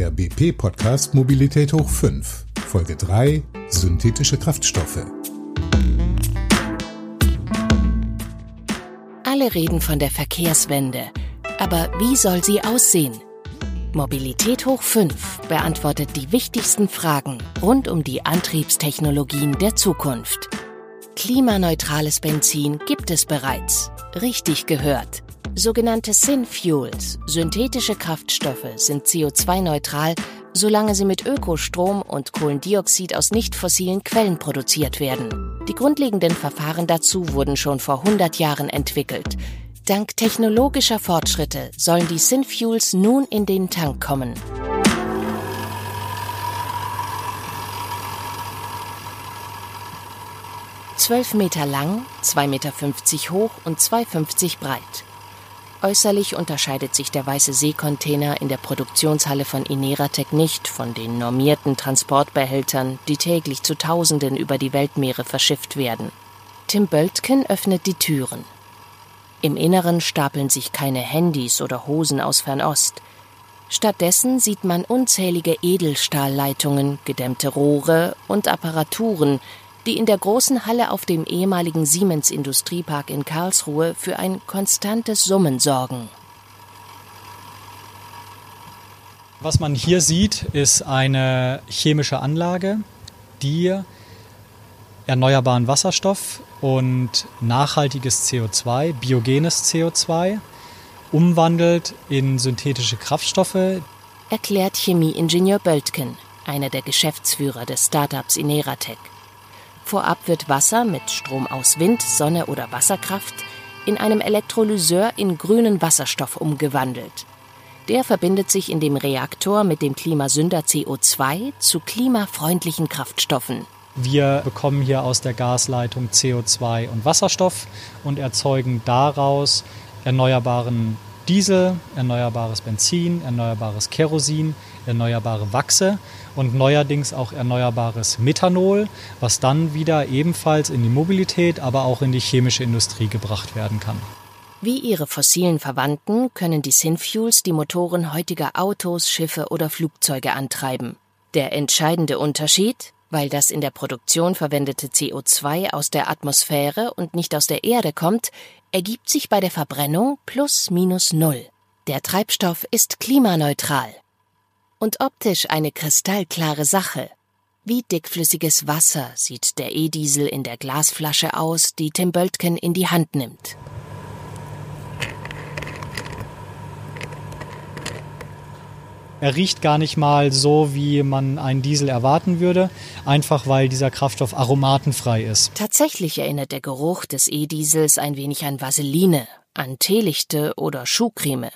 Der BP-Podcast Mobilität hoch 5, Folge 3, synthetische Kraftstoffe. Alle reden von der Verkehrswende. Aber wie soll sie aussehen? Mobilität hoch 5 beantwortet die wichtigsten Fragen rund um die Antriebstechnologien der Zukunft. Klimaneutrales Benzin gibt es bereits. Richtig gehört. Sogenannte Synfuels, synthetische Kraftstoffe, sind CO2-neutral, solange sie mit Ökostrom und Kohlendioxid aus nicht fossilen Quellen produziert werden. Die grundlegenden Verfahren dazu wurden schon vor 100 Jahren entwickelt. Dank technologischer Fortschritte sollen die Synfuels nun in den Tank kommen. Zwölf Meter lang, 2,50 Meter hoch und 2,50 breit. Äußerlich unterscheidet sich der weiße Seekontainer in der Produktionshalle von Ineratec nicht von den normierten Transportbehältern, die täglich zu Tausenden über die Weltmeere verschifft werden. Tim Böltken öffnet die Türen. Im Inneren stapeln sich keine Handys oder Hosen aus Fernost. Stattdessen sieht man unzählige Edelstahlleitungen, gedämmte Rohre und Apparaturen, die in der großen Halle auf dem ehemaligen Siemens Industriepark in Karlsruhe für ein konstantes Summen sorgen. Was man hier sieht, ist eine chemische Anlage, die erneuerbaren Wasserstoff und nachhaltiges CO2, biogenes CO2, umwandelt in synthetische Kraftstoffe. Erklärt Chemieingenieur Böltken, einer der Geschäftsführer des Startups Ineratec. Vorab wird Wasser mit Strom aus Wind, Sonne oder Wasserkraft in einem Elektrolyseur in grünen Wasserstoff umgewandelt. Der verbindet sich in dem Reaktor mit dem Klimasünder CO2 zu klimafreundlichen Kraftstoffen. Wir bekommen hier aus der Gasleitung CO2 und Wasserstoff und erzeugen daraus erneuerbaren Diesel, erneuerbares Benzin, erneuerbares Kerosin, erneuerbare Wachse und neuerdings auch erneuerbares Methanol, was dann wieder ebenfalls in die Mobilität, aber auch in die chemische Industrie gebracht werden kann. Wie ihre fossilen Verwandten können die Synfuels die Motoren heutiger Autos, Schiffe oder Flugzeuge antreiben. Der entscheidende Unterschied? Weil das in der Produktion verwendete CO2 aus der Atmosphäre und nicht aus der Erde kommt, ergibt sich bei der Verbrennung plus minus null. Der Treibstoff ist klimaneutral und optisch eine kristallklare Sache. Wie dickflüssiges Wasser sieht der E-Diesel in der Glasflasche aus, die Tim Böltken in die Hand nimmt. Er riecht gar nicht mal so, wie man einen Diesel erwarten würde, einfach weil dieser Kraftstoff aromatenfrei ist. Tatsächlich erinnert der Geruch des E-Diesels ein wenig an Vaseline, an Teelichte oder Schuhcreme,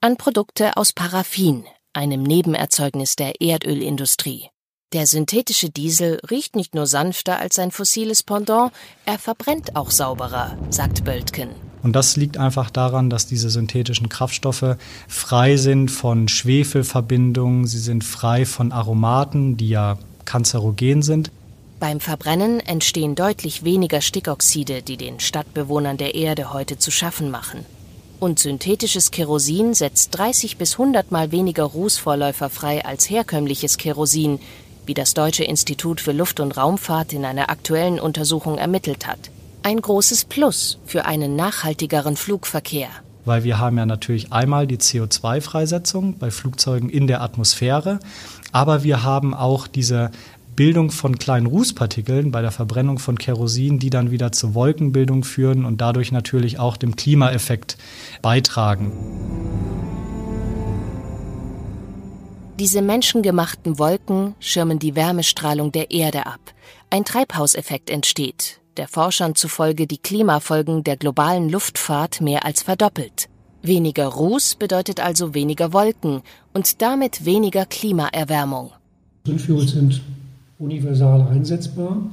an Produkte aus Paraffin, einem Nebenerzeugnis der Erdölindustrie. Der synthetische Diesel riecht nicht nur sanfter als sein fossiles Pendant, er verbrennt auch sauberer, sagt Böltken. Und das liegt einfach daran, dass diese synthetischen Kraftstoffe frei sind von Schwefelverbindungen, sie sind frei von Aromaten, die ja kanzerogen sind. Beim Verbrennen entstehen deutlich weniger Stickoxide, die den Stadtbewohnern der Erde heute zu schaffen machen. Und synthetisches Kerosin setzt 30 bis 100 Mal weniger Rußvorläufer frei als herkömmliches Kerosin, wie das Deutsche Institut für Luft- und Raumfahrt in einer aktuellen Untersuchung ermittelt hat. Ein großes Plus für einen nachhaltigeren Flugverkehr. Weil wir haben ja natürlich einmal die CO2-Freisetzung bei Flugzeugen in der Atmosphäre, aber wir haben auch diese Bildung von kleinen Rußpartikeln bei der Verbrennung von Kerosin, die dann wieder zur Wolkenbildung führen und dadurch natürlich auch dem Klimaeffekt beitragen. Diese menschengemachten Wolken schirmen die Wärmestrahlung der Erde ab. Ein Treibhauseffekt entsteht, der Forschern zufolge die Klimafolgen der globalen Luftfahrt mehr als verdoppelt. Weniger Ruß bedeutet also weniger Wolken und damit weniger Klimaerwärmung. Windfuels sind universal einsetzbar.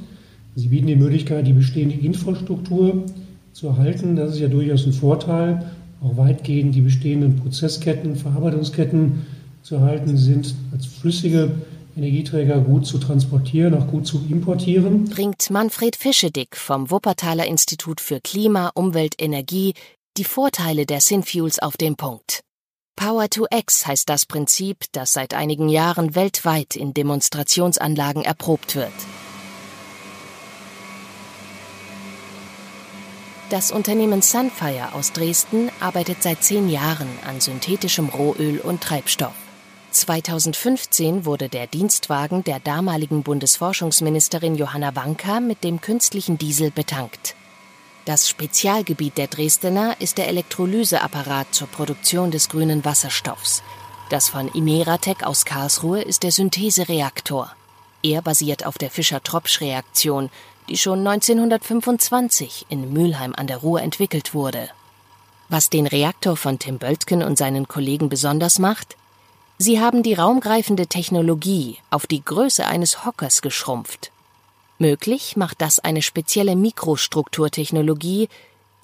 Sie bieten die Möglichkeit, die bestehende Infrastruktur zu erhalten. Das ist ja durchaus ein Vorteil. Auch weitgehend die bestehenden Prozessketten, Verarbeitungsketten zu erhalten. Sind als flüssige Energieträger gut zu transportieren, auch gut zu importieren. Bringt Manfred Fischedick vom Wuppertaler Institut für Klima, Umwelt, Energie die Vorteile der Synfuels auf den Punkt. Power to X heißt das Prinzip, das seit einigen Jahren weltweit in Demonstrationsanlagen erprobt wird. Das Unternehmen Sunfire aus Dresden arbeitet seit zehn Jahren an synthetischem Rohöl und Treibstoff. 2015 wurde der Dienstwagen der damaligen Bundesforschungsministerin Johanna Wanka mit dem künstlichen Diesel betankt. Das Spezialgebiet der Dresdner ist der Elektrolyseapparat zur Produktion des grünen Wasserstoffs. Das von Imeratec aus Karlsruhe ist der Synthesereaktor. Er basiert auf der Fischer-Tropsch-Reaktion, die schon 1925 in Mülheim an der Ruhr entwickelt wurde. Was den Reaktor von Tim Böltgen und seinen Kollegen besonders macht? Sie haben die raumgreifende Technologie auf die Größe eines Hockers geschrumpft. Möglich macht das eine spezielle Mikrostrukturtechnologie,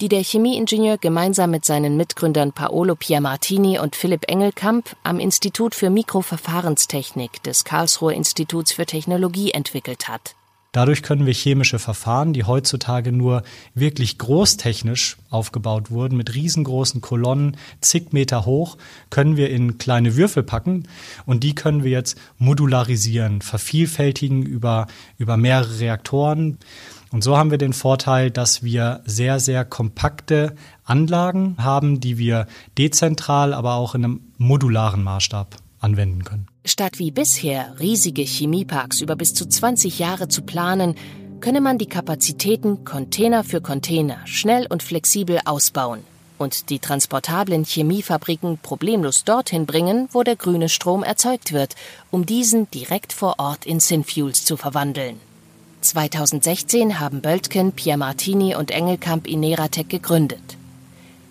die der Chemieingenieur gemeinsam mit seinen Mitgründern Paolo Piermartini und Philipp Engelkamp am Institut für Mikroverfahrenstechnik des Karlsruher Instituts für Technologie entwickelt hat. Dadurch können wir chemische Verfahren, die heutzutage nur wirklich großtechnisch aufgebaut wurden, mit riesengroßen Kolonnen, zig Meter hoch, können wir in kleine Würfel packen und die können wir jetzt modularisieren, vervielfältigen über, über mehrere Reaktoren. Und so haben wir den Vorteil, dass wir sehr, sehr kompakte Anlagen haben, die wir dezentral, aber auch in einem modularen Maßstab anwenden können. Statt wie bisher riesige Chemieparks über bis zu 20 Jahre zu planen, könne man die Kapazitäten Container für Container schnell und flexibel ausbauen und die transportablen Chemiefabriken problemlos dorthin bringen, wo der grüne Strom erzeugt wird, um diesen direkt vor Ort in Synfuels zu verwandeln. 2016 haben Böltken, Pierre Martini und Engelkamp Ineratec gegründet.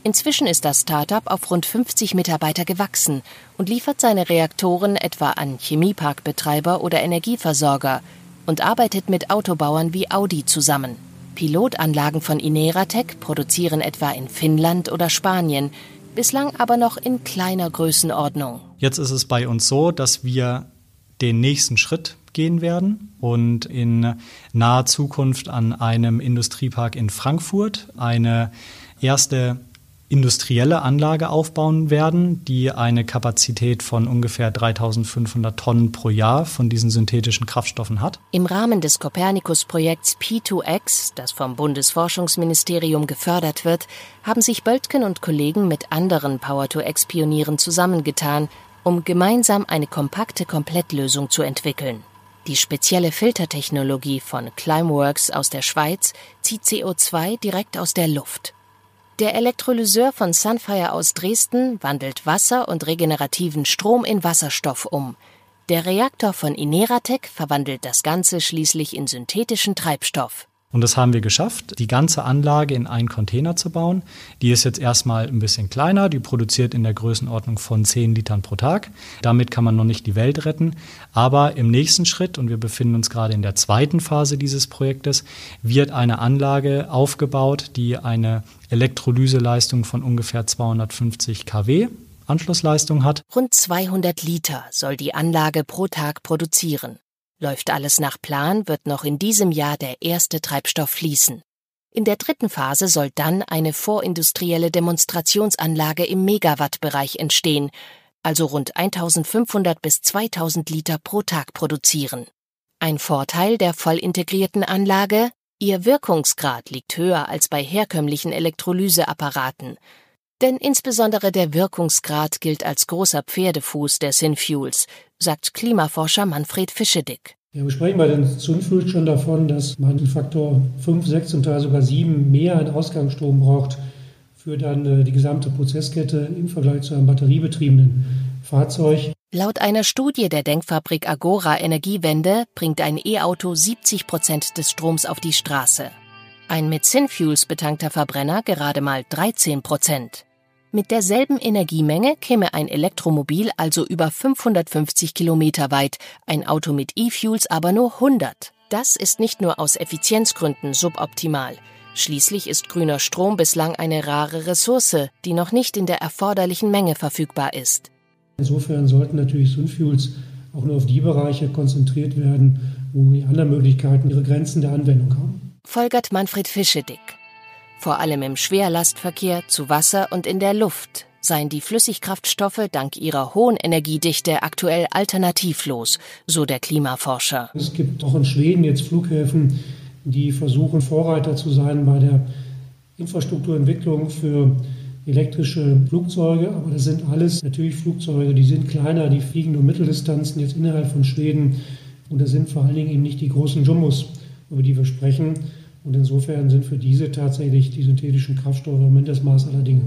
Inzwischen ist das Startup auf rund 50 Mitarbeiter gewachsen und liefert seine Reaktoren etwa an Chemieparkbetreiber oder Energieversorger und arbeitet mit Autobauern wie Audi zusammen. Pilotanlagen von Ineratec produzieren etwa in Finnland oder Spanien, bislang aber noch in kleiner Größenordnung. Jetzt ist es bei uns so, dass wir den nächsten Schritt gehen werden und in naher Zukunft an einem Industriepark in Frankfurt eine erste industrielle Anlage aufbauen werden, die eine Kapazität von ungefähr 3500 Tonnen pro Jahr von diesen synthetischen Kraftstoffen hat. Im Rahmen des Copernicus-Projekts P2X, das vom Bundesforschungsministerium gefördert wird, haben sich Böltgen und Kollegen mit anderen Power-to-X-Pionieren zusammengetan, um gemeinsam eine kompakte Komplettlösung zu entwickeln. Die spezielle Filtertechnologie von Climeworks aus der Schweiz zieht CO2 direkt aus der Luft. Der Elektrolyseur von Sunfire aus Dresden wandelt Wasser und regenerativen Strom in Wasserstoff um. Der Reaktor von Ineratec verwandelt das Ganze schließlich in synthetischen Treibstoff. Und das haben wir geschafft, die ganze Anlage in einen Container zu bauen. Die ist jetzt erstmal ein bisschen kleiner, die produziert in der Größenordnung von 10 Litern pro Tag. Damit kann man noch nicht die Welt retten. Aber im nächsten Schritt, und wir befinden uns gerade in der zweiten Phase dieses Projektes, wird eine Anlage aufgebaut, die eine Elektrolyseleistung von ungefähr 250 kW Anschlussleistung hat. Rund 200 Liter soll die Anlage pro Tag produzieren. Läuft alles nach Plan, wird noch in diesem Jahr der erste Treibstoff fließen. In der dritten Phase soll dann eine vorindustrielle Demonstrationsanlage im Megawattbereich entstehen, also rund 1500 bis 2000 Liter pro Tag produzieren. Ein Vorteil der voll integrierten Anlage? Ihr Wirkungsgrad liegt höher als bei herkömmlichen Elektrolyseapparaten. Denn insbesondere der Wirkungsgrad gilt als großer Pferdefuß der Synfuels, sagt Klimaforscher Manfred Fischedick. Ja, wir sprechen bei den Synfuels schon davon, dass man Faktor 5, 6 und Teil sogar 7 mehr an Ausgangsstrom braucht für dann äh, die gesamte Prozesskette im Vergleich zu einem batteriebetriebenen Fahrzeug. Laut einer Studie der Denkfabrik Agora Energiewende bringt ein E-Auto 70 Prozent des Stroms auf die Straße. Ein mit Synfuels betankter Verbrenner gerade mal 13 Prozent. Mit derselben Energiemenge käme ein Elektromobil also über 550 Kilometer weit, ein Auto mit E-Fuels aber nur 100. Das ist nicht nur aus Effizienzgründen suboptimal. Schließlich ist grüner Strom bislang eine rare Ressource, die noch nicht in der erforderlichen Menge verfügbar ist. Insofern sollten natürlich Synfuels auch nur auf die Bereiche konzentriert werden, wo die anderen Möglichkeiten ihre Grenzen der Anwendung haben. Folgert Manfred Fischedick. Vor allem im Schwerlastverkehr, zu Wasser und in der Luft seien die Flüssigkraftstoffe dank ihrer hohen Energiedichte aktuell alternativlos, so der Klimaforscher. Es gibt auch in Schweden jetzt Flughäfen, die versuchen, Vorreiter zu sein bei der Infrastrukturentwicklung für elektrische Flugzeuge. Aber das sind alles natürlich Flugzeuge, die sind kleiner, die fliegen nur Mitteldistanzen jetzt innerhalb von Schweden. Und das sind vor allen Dingen eben nicht die großen Jumbos, über die wir sprechen. Und insofern sind für diese tatsächlich die synthetischen Kraftstoffe im Moment das Maß aller Dinge.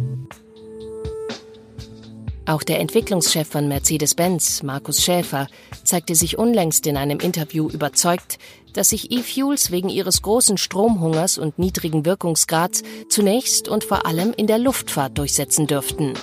Auch der Entwicklungschef von Mercedes-Benz, Markus Schäfer, zeigte sich unlängst in einem Interview überzeugt, dass sich E-Fuels wegen ihres großen Stromhungers und niedrigen Wirkungsgrads zunächst und vor allem in der Luftfahrt durchsetzen dürften.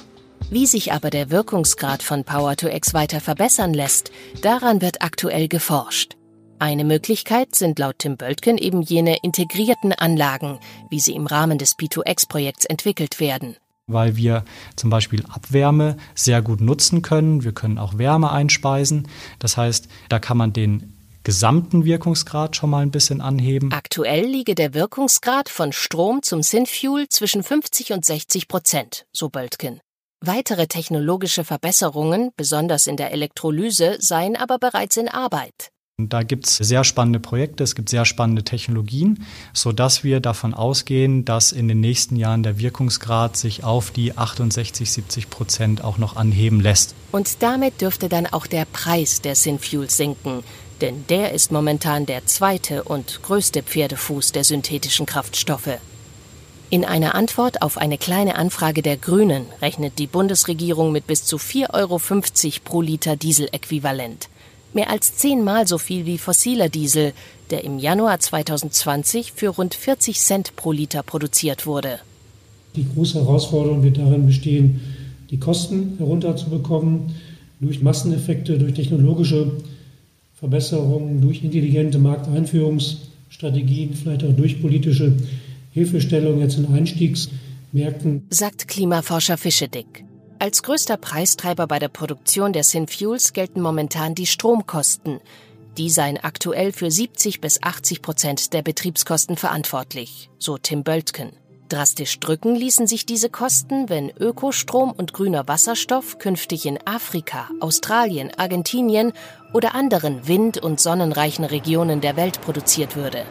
Wie sich aber der Wirkungsgrad von Power-to-X weiter verbessern lässt, daran wird aktuell geforscht. Eine Möglichkeit sind laut Tim Böltgen eben jene integrierten Anlagen, wie sie im Rahmen des P2X-Projekts entwickelt werden. Weil wir zum Beispiel Abwärme sehr gut nutzen können. Wir können auch Wärme einspeisen. Das heißt, da kann man den gesamten Wirkungsgrad schon mal ein bisschen anheben. Aktuell liege der Wirkungsgrad von Strom zum Synfuel zwischen 50 und 60 Prozent, so Böltgen. Weitere technologische Verbesserungen, besonders in der Elektrolyse, seien aber bereits in Arbeit. Da gibt es sehr spannende Projekte, es gibt sehr spannende Technologien, sodass wir davon ausgehen, dass in den nächsten Jahren der Wirkungsgrad sich auf die 68, 70 Prozent auch noch anheben lässt. Und damit dürfte dann auch der Preis der Synfuels sinken, denn der ist momentan der zweite und größte Pferdefuß der synthetischen Kraftstoffe. In einer Antwort auf eine kleine Anfrage der Grünen rechnet die Bundesregierung mit bis zu 4,50 Euro pro Liter Dieseläquivalent mehr als zehnmal so viel wie fossiler Diesel, der im Januar 2020 für rund 40 Cent pro Liter produziert wurde. Die große Herausforderung wird darin bestehen, die Kosten herunterzubekommen durch Masseneffekte, durch technologische Verbesserungen, durch intelligente Markteinführungsstrategien, vielleicht auch durch politische Hilfestellung jetzt in Einstiegsmärkten. Sagt Klimaforscher Fischedick. Als größter Preistreiber bei der Produktion der Synfuels gelten momentan die Stromkosten. Die seien aktuell für 70 bis 80 Prozent der Betriebskosten verantwortlich, so Tim Böltken. Drastisch drücken ließen sich diese Kosten, wenn Ökostrom und grüner Wasserstoff künftig in Afrika, Australien, Argentinien oder anderen wind- und sonnenreichen Regionen der Welt produziert würde.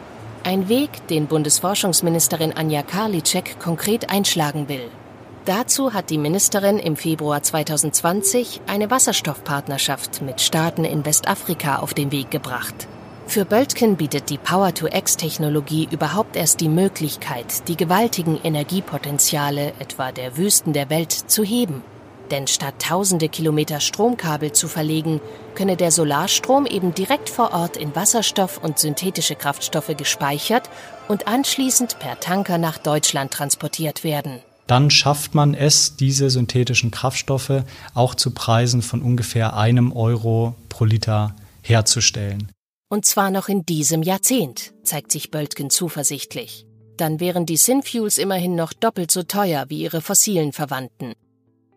Ein Weg, den Bundesforschungsministerin Anja Karliczek konkret einschlagen will. Dazu hat die Ministerin im Februar 2020 eine Wasserstoffpartnerschaft mit Staaten in Westafrika auf den Weg gebracht. Für Böltken bietet die Power-to-X-Technologie überhaupt erst die Möglichkeit, die gewaltigen Energiepotenziale etwa der Wüsten der Welt zu heben. Denn statt tausende Kilometer Stromkabel zu verlegen, könne der Solarstrom eben direkt vor Ort in Wasserstoff und synthetische Kraftstoffe gespeichert und anschließend per Tanker nach Deutschland transportiert werden dann schafft man es, diese synthetischen Kraftstoffe auch zu Preisen von ungefähr einem Euro pro Liter herzustellen. Und zwar noch in diesem Jahrzehnt, zeigt sich Böltgen zuversichtlich. Dann wären die Synfuels immerhin noch doppelt so teuer wie ihre fossilen Verwandten.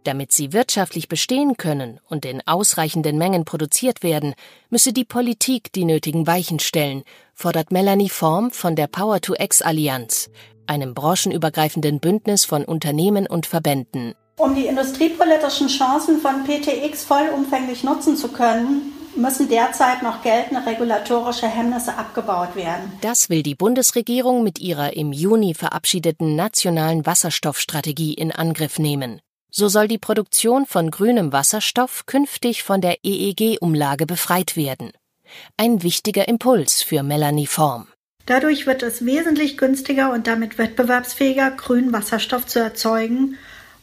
Damit sie wirtschaftlich bestehen können und in ausreichenden Mengen produziert werden, müsse die Politik die nötigen Weichen stellen, fordert Melanie Form von der Power to X Allianz, einem branchenübergreifenden Bündnis von Unternehmen und Verbänden. Um die industriepolitischen Chancen von PTX vollumfänglich nutzen zu können, müssen derzeit noch geltende regulatorische Hemmnisse abgebaut werden. Das will die Bundesregierung mit ihrer im Juni verabschiedeten nationalen Wasserstoffstrategie in Angriff nehmen. So soll die Produktion von grünem Wasserstoff künftig von der EEG-Umlage befreit werden. Ein wichtiger Impuls für Melanie Form. Dadurch wird es wesentlich günstiger und damit wettbewerbsfähiger, grünen Wasserstoff zu erzeugen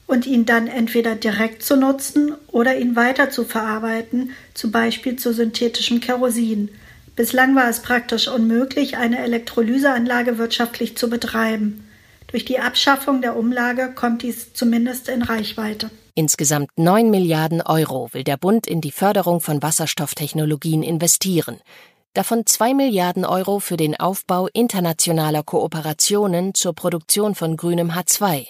und ihn dann entweder direkt zu nutzen oder ihn weiter zu verarbeiten, zum Beispiel zu synthetischem Kerosin. Bislang war es praktisch unmöglich, eine Elektrolyseanlage wirtschaftlich zu betreiben. Durch die Abschaffung der Umlage kommt dies zumindest in Reichweite. Insgesamt 9 Milliarden Euro will der Bund in die Förderung von Wasserstofftechnologien investieren davon zwei Milliarden Euro für den Aufbau internationaler Kooperationen zur Produktion von grünem H2.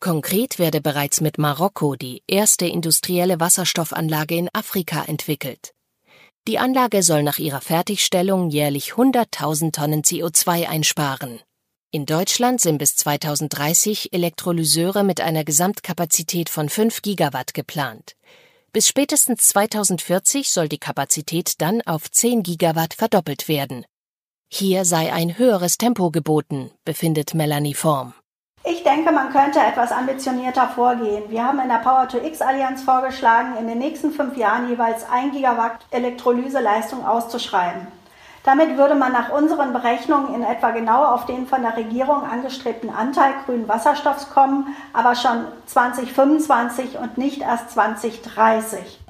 Konkret werde bereits mit Marokko die erste industrielle Wasserstoffanlage in Afrika entwickelt. Die Anlage soll nach ihrer Fertigstellung jährlich 100.000 Tonnen CO2 einsparen. In Deutschland sind bis 2030 Elektrolyseure mit einer Gesamtkapazität von 5 Gigawatt geplant. Bis spätestens 2040 soll die Kapazität dann auf 10 Gigawatt verdoppelt werden. Hier sei ein höheres Tempo geboten, befindet Melanie Form. Ich denke, man könnte etwas ambitionierter vorgehen. Wir haben in der Power to X Allianz vorgeschlagen, in den nächsten fünf Jahren jeweils 1 Gigawatt Elektrolyseleistung auszuschreiben. Damit würde man nach unseren Berechnungen in etwa genau auf den von der Regierung angestrebten Anteil grünen Wasserstoffs kommen, aber schon 2025 und nicht erst 2030.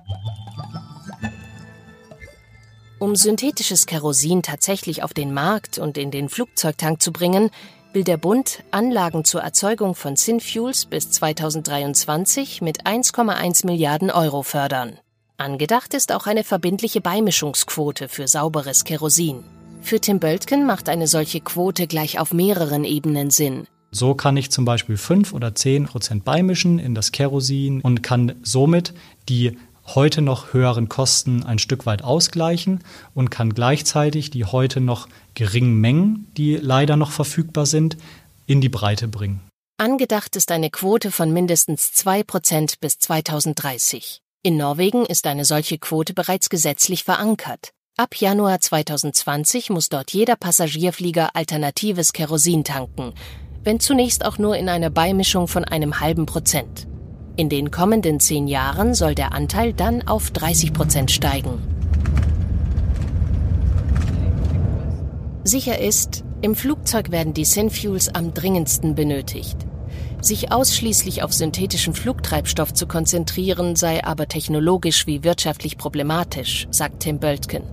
Um synthetisches Kerosin tatsächlich auf den Markt und in den Flugzeugtank zu bringen, will der Bund Anlagen zur Erzeugung von Synfuels bis 2023 mit 1,1 Milliarden Euro fördern. Angedacht ist auch eine verbindliche Beimischungsquote für sauberes Kerosin. Für Tim Böltgen macht eine solche Quote gleich auf mehreren Ebenen Sinn. So kann ich zum Beispiel 5 oder 10 Prozent beimischen in das Kerosin und kann somit die heute noch höheren Kosten ein Stück weit ausgleichen und kann gleichzeitig die heute noch geringen Mengen, die leider noch verfügbar sind, in die Breite bringen. Angedacht ist eine Quote von mindestens 2 Prozent bis 2030. In Norwegen ist eine solche Quote bereits gesetzlich verankert. Ab Januar 2020 muss dort jeder Passagierflieger alternatives Kerosin tanken, wenn zunächst auch nur in einer Beimischung von einem halben Prozent. In den kommenden zehn Jahren soll der Anteil dann auf 30 Prozent steigen. Sicher ist, im Flugzeug werden die Synfuels am dringendsten benötigt. Sich ausschließlich auf synthetischen Flugtreibstoff zu konzentrieren, sei aber technologisch wie wirtschaftlich problematisch, sagt Tim Böltgen.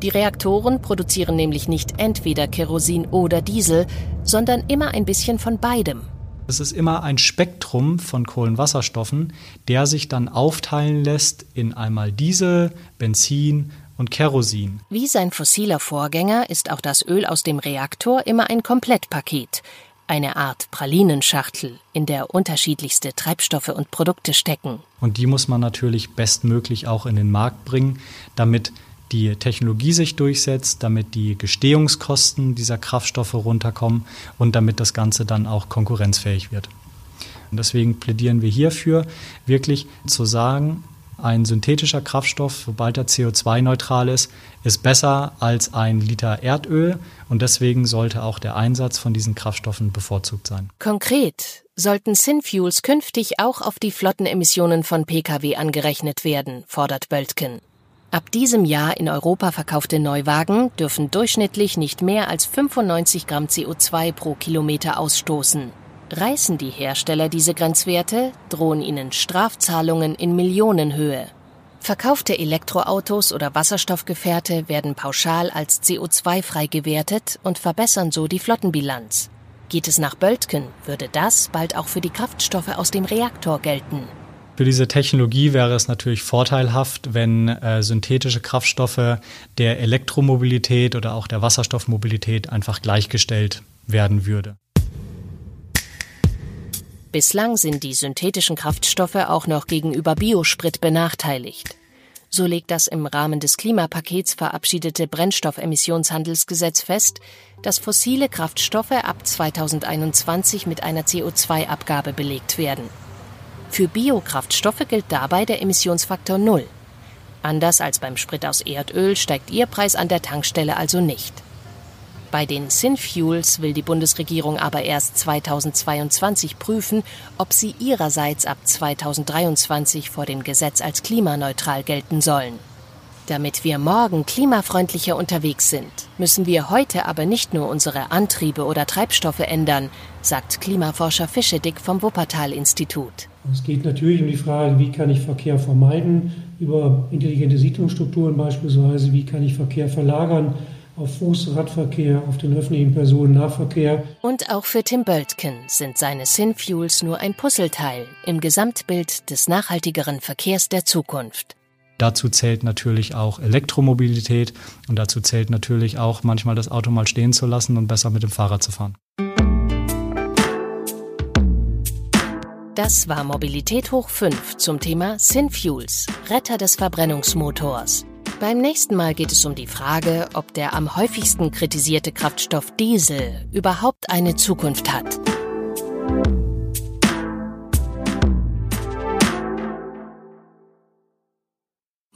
Die Reaktoren produzieren nämlich nicht entweder Kerosin oder Diesel, sondern immer ein bisschen von beidem. Es ist immer ein Spektrum von Kohlenwasserstoffen, der sich dann aufteilen lässt in einmal Diesel, Benzin und Kerosin. Wie sein fossiler Vorgänger ist auch das Öl aus dem Reaktor immer ein Komplettpaket, eine Art Pralinenschachtel, in der unterschiedlichste Treibstoffe und Produkte stecken. Und die muss man natürlich bestmöglich auch in den Markt bringen, damit die Technologie sich durchsetzt, damit die Gestehungskosten dieser Kraftstoffe runterkommen und damit das Ganze dann auch konkurrenzfähig wird. Und deswegen plädieren wir hierfür, wirklich zu sagen, ein synthetischer Kraftstoff, sobald er CO2-neutral ist, ist besser als ein Liter Erdöl und deswegen sollte auch der Einsatz von diesen Kraftstoffen bevorzugt sein. Konkret sollten Synfuels künftig auch auf die Flottenemissionen von Pkw angerechnet werden, fordert Böltken. Ab diesem Jahr in Europa verkaufte Neuwagen dürfen durchschnittlich nicht mehr als 95 Gramm CO2 pro Kilometer ausstoßen. Reißen die Hersteller diese Grenzwerte, drohen ihnen Strafzahlungen in Millionenhöhe. Verkaufte Elektroautos oder Wasserstoffgefährte werden pauschal als CO2-frei gewertet und verbessern so die Flottenbilanz. Geht es nach Böltken, würde das bald auch für die Kraftstoffe aus dem Reaktor gelten. Für diese Technologie wäre es natürlich vorteilhaft, wenn äh, synthetische Kraftstoffe der Elektromobilität oder auch der Wasserstoffmobilität einfach gleichgestellt werden würde. Bislang sind die synthetischen Kraftstoffe auch noch gegenüber Biosprit benachteiligt. So legt das im Rahmen des Klimapakets verabschiedete Brennstoffemissionshandelsgesetz fest, dass fossile Kraftstoffe ab 2021 mit einer CO2-Abgabe belegt werden. Für Biokraftstoffe gilt dabei der Emissionsfaktor Null. Anders als beim Sprit aus Erdöl steigt ihr Preis an der Tankstelle also nicht. Bei den Synfuels will die Bundesregierung aber erst 2022 prüfen, ob sie ihrerseits ab 2023 vor dem Gesetz als klimaneutral gelten sollen. Damit wir morgen klimafreundlicher unterwegs sind, müssen wir heute aber nicht nur unsere Antriebe oder Treibstoffe ändern, sagt Klimaforscher Fischedick vom Wuppertal-Institut. Es geht natürlich um die Frage, wie kann ich Verkehr vermeiden, über intelligente Siedlungsstrukturen beispielsweise, wie kann ich Verkehr verlagern, auf Fuß, Radverkehr, auf den öffentlichen Personennahverkehr. Und auch für Tim Böltken sind seine Synfuels nur ein Puzzleteil im Gesamtbild des nachhaltigeren Verkehrs der Zukunft. Dazu zählt natürlich auch Elektromobilität und dazu zählt natürlich auch manchmal das Auto mal stehen zu lassen und besser mit dem Fahrrad zu fahren. Das war Mobilität hoch 5 zum Thema Synfuels, Retter des Verbrennungsmotors. Beim nächsten Mal geht es um die Frage, ob der am häufigsten kritisierte Kraftstoff Diesel überhaupt eine Zukunft hat.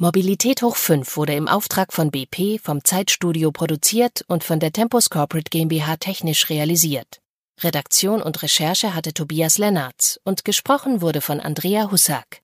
Mobilität hoch 5 wurde im Auftrag von BP vom Zeitstudio produziert und von der Tempus Corporate GmbH technisch realisiert. Redaktion und Recherche hatte Tobias Lennartz und gesprochen wurde von Andrea Hussack.